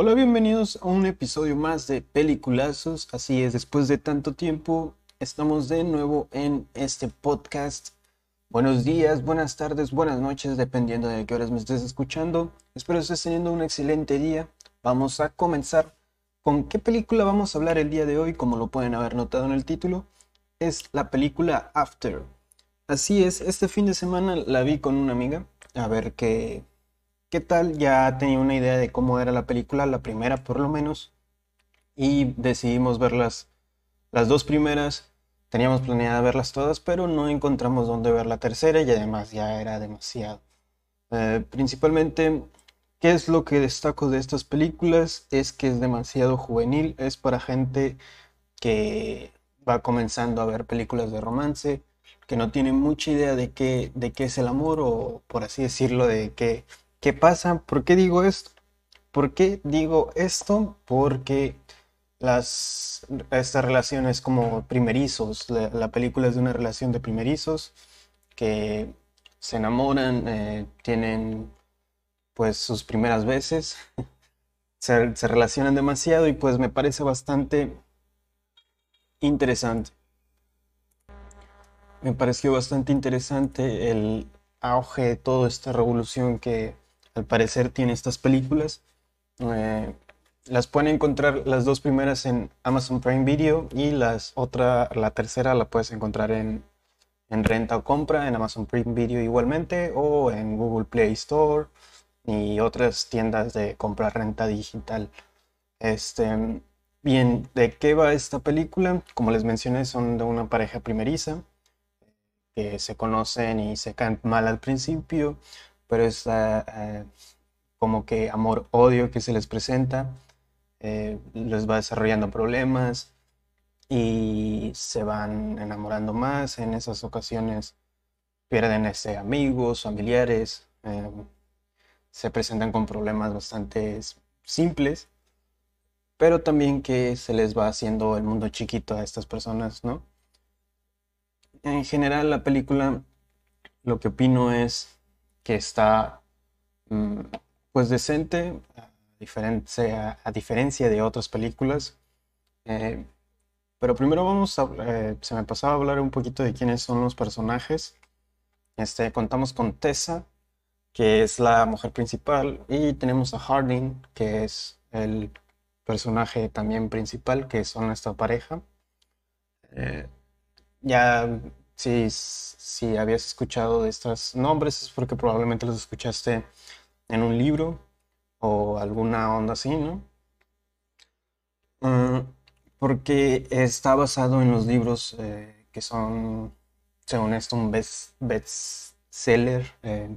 Hola, bienvenidos a un episodio más de Peliculazos. Así es, después de tanto tiempo, estamos de nuevo en este podcast. Buenos días, buenas tardes, buenas noches, dependiendo de qué horas me estés escuchando. Espero estés teniendo un excelente día. Vamos a comenzar con qué película vamos a hablar el día de hoy, como lo pueden haber notado en el título. Es la película After. Así es, este fin de semana la vi con una amiga a ver qué, qué tal. Ya tenía una idea de cómo era la película, la primera por lo menos, y decidimos verlas las dos primeras. Teníamos planeado verlas todas, pero no encontramos dónde ver la tercera y además ya era demasiado. Eh, principalmente, ¿qué es lo que destaco de estas películas? Es que es demasiado juvenil, es para gente que va comenzando a ver películas de romance, que no tiene mucha idea de qué, de qué es el amor o por así decirlo, de qué, qué pasa. ¿Por qué digo esto? ¿Por qué digo esto? Porque las, estas relaciones como primerizos, la, película es de una relación de primerizos que se enamoran, eh, tienen pues sus primeras veces, se, se relacionan demasiado y pues me parece bastante interesante me pareció bastante interesante el auge de toda esta revolución que al parecer tiene estas películas. Eh, las pueden encontrar las dos primeras en Amazon Prime Video y las otra, la tercera la puedes encontrar en, en renta o compra en Amazon Prime Video igualmente o en Google Play Store y otras tiendas de compra renta digital. Este, bien, ¿de qué va esta película? Como les mencioné, son de una pareja primeriza que se conocen y se caen mal al principio, pero es ah, ah, como que amor-odio que se les presenta, eh, les va desarrollando problemas y se van enamorando más. En esas ocasiones pierden ese, amigos, familiares, eh, se presentan con problemas bastante simples, pero también que se les va haciendo el mundo chiquito a estas personas, ¿no? en general la película lo que opino es que está mm, pues decente a diferencia, de otras películas. Eh, pero primero vamos a, eh, se me pasaba a hablar un poquito de quiénes son los personajes. Este, contamos con Tessa, que es la mujer principal, y tenemos a Harding, que es el personaje también principal, que son esta pareja. Eh, ya si, si habías escuchado de estos nombres es porque probablemente los escuchaste en un libro o alguna onda así, ¿no? Mm, porque está basado en los libros eh, que son, según esto, un best, bestseller, eh,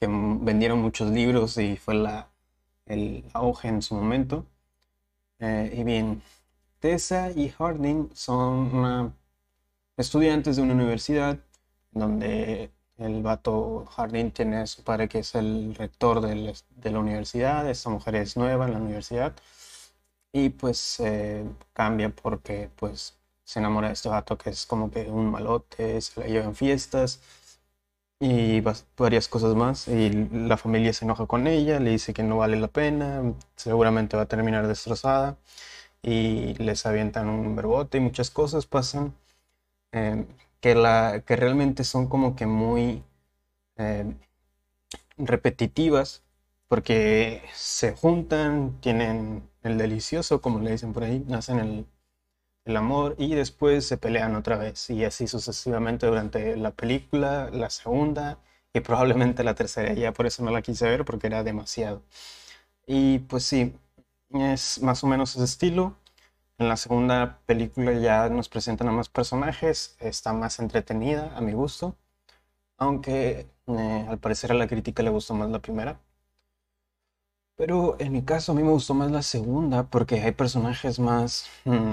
que vendieron muchos libros y fue la, el auge en su momento. Eh, y bien, Tessa y Harding son una estudiantes de una universidad donde el vato Jardín tiene su padre que es el rector de la universidad, esta mujer es nueva en la universidad y pues cambia porque pues se enamora de este vato que es como que un malote, se la lleva en fiestas y varias cosas más y la familia se enoja con ella, le dice que no vale la pena, seguramente va a terminar destrozada y les avientan un verbote y muchas cosas pasan Em, que, la, que realmente son como que muy em, repetitivas, porque se juntan, tienen el delicioso, como le dicen por ahí, nacen el, el amor y después se pelean otra vez y así sucesivamente durante la película, la segunda y probablemente la tercera. Ya por eso no la quise ver porque era demasiado. Y pues sí, es más o menos ese estilo. En la segunda película ya nos presentan a más personajes, está más entretenida a mi gusto, aunque eh, al parecer a la crítica le gustó más la primera. Pero en mi caso a mí me gustó más la segunda porque hay personajes más mm,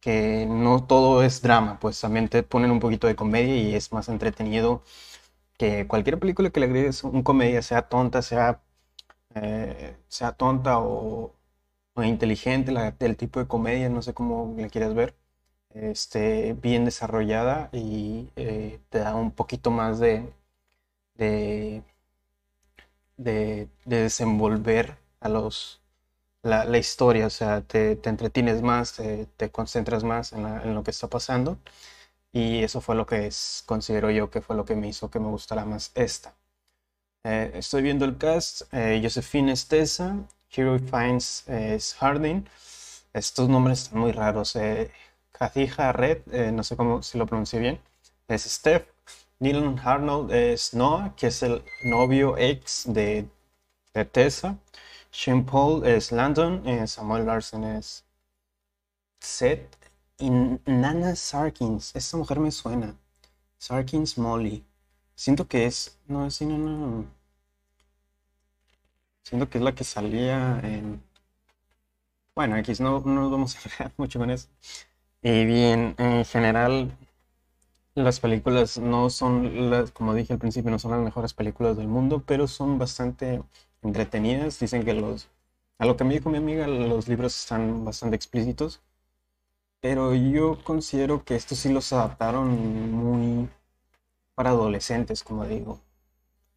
que no todo es drama, pues también te ponen un poquito de comedia y es más entretenido que cualquier película que le agregues un comedia, sea tonta, sea, eh, sea tonta o, inteligente, la, el tipo de comedia, no sé cómo la quieras ver, este, bien desarrollada y eh, te da un poquito más de, de, de, desenvolver a los, la, la historia, o sea, te, te entretienes más, te, concentras más en, en lo que está pasando. Y eso fue lo que es- considero yo que fue lo que me hizo que me gustara más esta. Eh, estoy viendo el cast, eh, Josephine Estesa, Hero Finds es Harding. Estos nombres están muy raros. Eh, Red, eh, no sé cómo si lo pronuncié bien, es Steph. Dylan Arnold es Noah, que es el novio ex de, de Tessa. Sean Paul es Landon, eh, Samuel Larsen es Seth. Y Nana Sarkins, esta mujer me suena. Sarkins Molly. Siento que es. No, es no, no. Siento que es la que salía en. Bueno, X, no, no nos vamos a mucho con eso. Y bien, en general, las películas no son, las, como dije al principio, no son las mejores películas del mundo, pero son bastante entretenidas. Dicen que los. A lo que me dijo mi amiga, los libros están bastante explícitos. Pero yo considero que estos sí los adaptaron muy para adolescentes, como digo.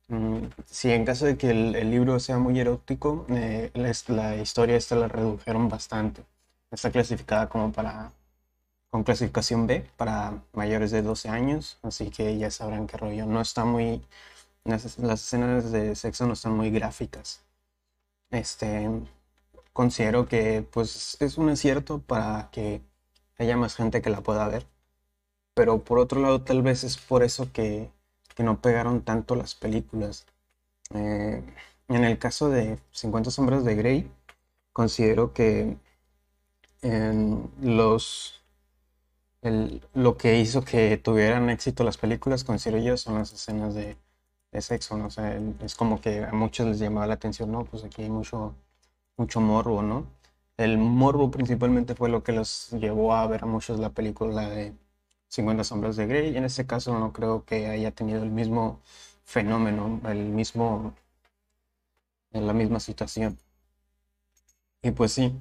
Mm, Si en caso de que el, libro sea muy erótico, eh, les- la historia esta la redujeron bastante. Está clasificada como para, con clasificación B, para mayores de 12 años, así que ya sabrán qué rollo. No está muy, las, las escenas de sexo no están muy gráficas. Este, considero que pues es un acierto para que haya más gente que la pueda ver. Pero por otro lado, tal vez es por eso que, que no pegaron tanto las películas. Eh, en el caso de 50 sombras de Grey, considero que los, lo que hizo que tuvieran éxito las películas, considero yo, son las escenas de, sexo, ¿no? Es como que a muchos les llamaba la atención, ¿no? Pues aquí hay mucho, mucho morbo, ¿no? El morbo principalmente fue lo que los llevó a ver a muchos la película de 50 sombras de Grey. En este caso no creo que haya tenido el mismo fenómeno, el mismo, la misma situación. Y pues sí,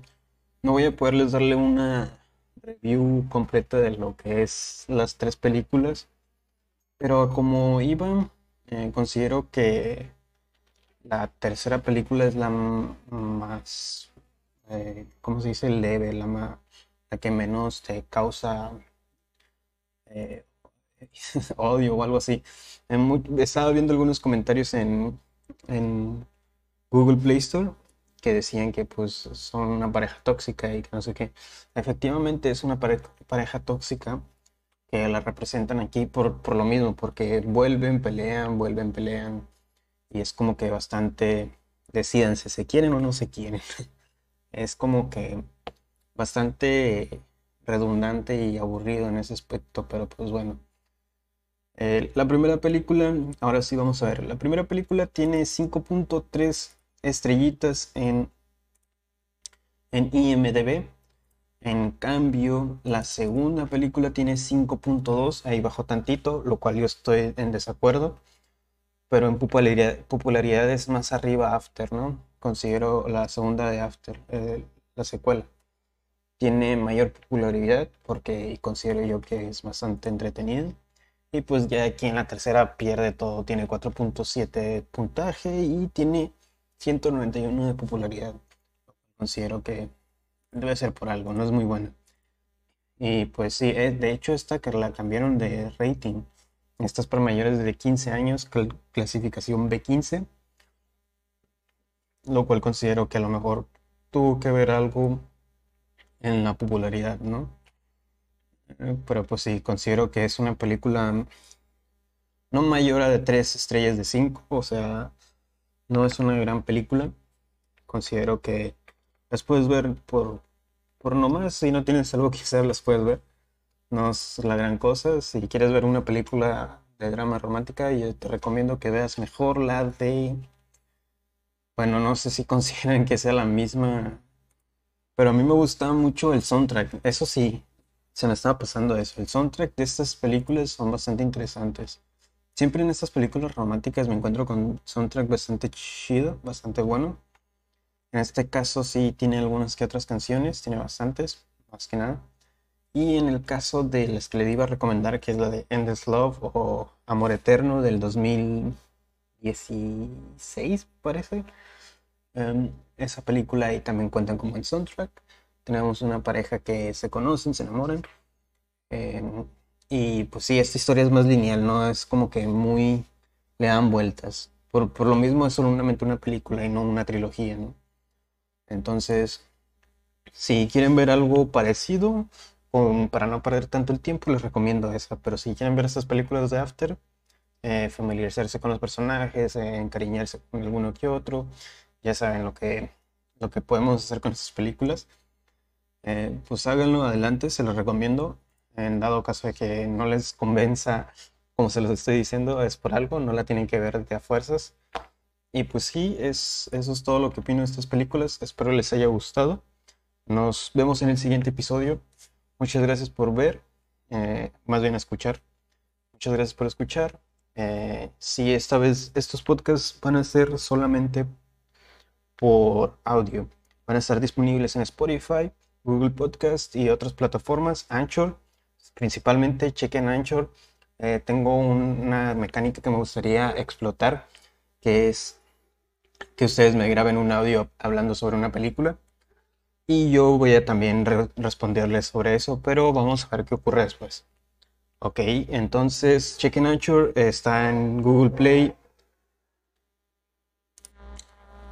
no voy a poderles darle una review completa de lo que es las tres películas, pero como iba, eh, considero que la tercera película es la más, eh, ¿cómo se dice? Leve, la, la que menos te causa eh, odio o algo así. En mu- estaba viendo algunos comentarios en, en Google Play Store que decían que pues son una pareja tóxica y que no sé qué. Efectivamente es una pare- pareja tóxica que la representan aquí por, por lo mismo, porque vuelven, pelean, vuelven, pelean y es como que bastante decídanse, ¿se quieren o no se quieren? Es como que bastante redundante y aburrido en ese aspecto, pero pues bueno. Eh, la primera película, ahora sí vamos a ver. La primera película tiene 5.3 estrellitas en, en IMDb. En cambio, la segunda película tiene 5.2, ahí bajó tantito, lo cual yo estoy en desacuerdo. Pero en popularidad, es más arriba After, ¿no? Considero la segunda de After, eh, la secuela tiene mayor popularidad porque considero yo que es bastante entretenido. Y pues ya aquí en la tercera pierde todo, tiene 4.7 puntaje y tiene 191 de popularidad. Considero que debe ser por algo, no es muy buena. Y pues sí, eh, de hecho esta que la cambiaron de rating. Esta es para mayores de 15 años, cl- clasificación B15, lo cual considero que a lo mejor tuvo que ver algo en la popularidad, ¿no? Eh, Pero pues sí, considero que es una película no mayor a de 3 estrellas de 5, o sea, no es una gran película. Considero que las puedes ver por, por nomás, si no tienes algo que hacer, las puedes ver. No es la gran cosa. Si quieres ver una película de drama romántica, yo te recomiendo que veas mejor la de... Bueno, no sé si consideran que sea la misma pero a mí me gusta mucho el soundtrack. Eso sí, se me estaba pasando eso. El soundtrack de estas películas son bastante interesantes. Siempre en estas películas románticas me encuentro con soundtrack bastante chido, bastante bueno. En este caso sí tiene algunas que otras canciones, tiene bastantes, más que nada. Y en el caso de las que le iba a recomendar, que es la de Endless Love o Amor Eterno del 2016, parece. Em, esa película y también cuentan como el soundtrack. Tenemos una pareja que se conocen, se enamoran. Em, y pues sí, esta historia es más lineal, ¿no? Es como que muy... le dan vueltas. Por, por lo mismo es solamente una película y no una trilogía, ¿no? Entonces, si quieren ver algo parecido, para no perder tanto el tiempo, les recomiendo esa. Pero si quieren ver estas películas de After, eh, familiarizarse con los personajes, eh, encariñarse con alguno que otro, ya saben lo que, lo que podemos hacer con estas películas. Eh, pues háganlo adelante, se los recomiendo. En dado caso de que no les convenza, como se los estoy diciendo, es por algo, no la tienen que ver de a fuerzas. Y pues sí, es, eso es todo lo que opino de estas películas. Espero les haya gustado. Nos vemos en el siguiente episodio. Muchas gracias por ver, eh, más bien escuchar. Muchas gracias por escuchar. Eh, si esta vez estos podcasts van a ser solamente por audio, van a estar disponibles en Spotify, Google Podcast y otras plataformas, Anchor. Principalmente chequen Anchor. Eh, tengo una mecánica que me gustaría explotar, que es que ustedes me graben un audio hablando sobre una película y yo voy a también responderles sobre eso, pero vamos a ver qué ocurre después. Ok, entonces Check Anchor está en Google Play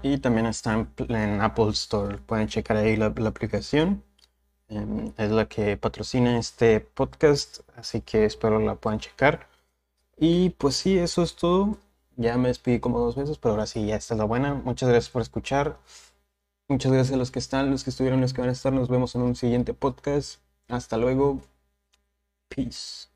y también está en, Apple Store. Pueden checar ahí la, aplicación. Em, es la que patrocina este podcast, así que espero la puedan checar. Y pues sí, eso es todo. Ya me despedí como dos veces, pero ahora sí, ya está la buena. Muchas gracias por escuchar. Muchas gracias a los que están, los que estuvieron, los que van a estar. Nos vemos en un siguiente podcast. Hasta luego. Peace.